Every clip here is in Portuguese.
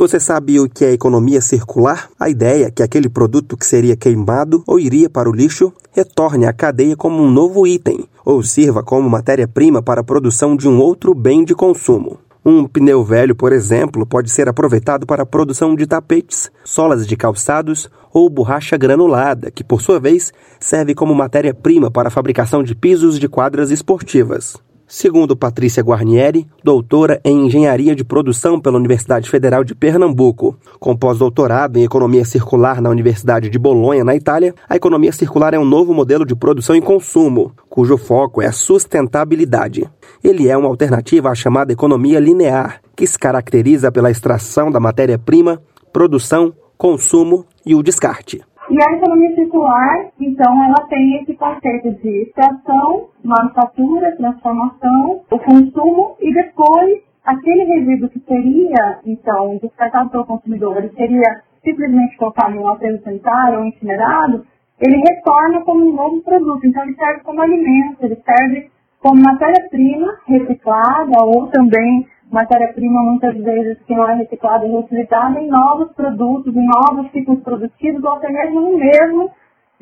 Você sabe o que é economia circular? A ideia é que aquele produto que seria queimado ou iria para o lixo retorne à cadeia como um novo item ou sirva como matéria-prima para a produção de um outro bem de consumo. Um pneu velho, por exemplo, pode ser aproveitado para a produção de tapetes, solas de calçados ou borracha granulada, que por sua vez serve como matéria-prima para a fabricação de pisos de quadras esportivas. Segundo Patrícia Guarnieri, doutora em Engenharia de Produção pela Universidade Federal de Pernambuco, com pós-doutorado em Economia Circular na Universidade de Bolonha, na Itália, a economia circular é um novo modelo de produção e consumo, cujo foco é a sustentabilidade. Ele é uma alternativa à chamada economia linear, que se caracteriza pela extração da matéria-prima, produção, consumo e o descarte. E a economia circular, então, ela tem esse conceito de extração, manufatura, transformação, o consumo e depois aquele resíduo que seria, então, descartado pelo consumidor, ele seria simplesmente colocado em um aterro sanitário ou incinerado, ele retorna como um novo produto. Então, ele serve como alimento, ele serve como matéria-prima reciclada ou também matéria-prima muitas vezes que não é reciclada e reutilizada em novos produtos, em novos ciclos produtivos ou até mesmo no mesmo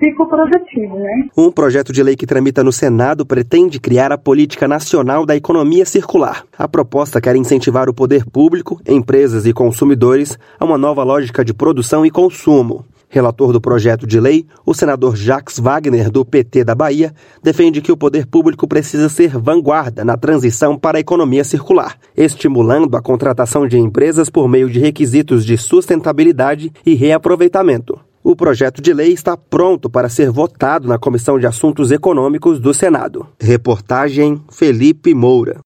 ciclo produtivo. Né? Um projeto de lei que tramita no Senado pretende criar a Política Nacional da Economia Circular. A proposta quer incentivar o poder público, empresas e consumidores a uma nova lógica de produção e consumo. Relator do projeto de lei, o senador Jacques Wagner, do PT da Bahia, defende que o poder público precisa ser vanguarda na transição para a economia circular, estimulando a contratação de empresas por meio de requisitos de sustentabilidade e reaproveitamento. O projeto de lei está pronto para ser votado na Comissão de Assuntos Econômicos do Senado. Reportagem Felipe Moura.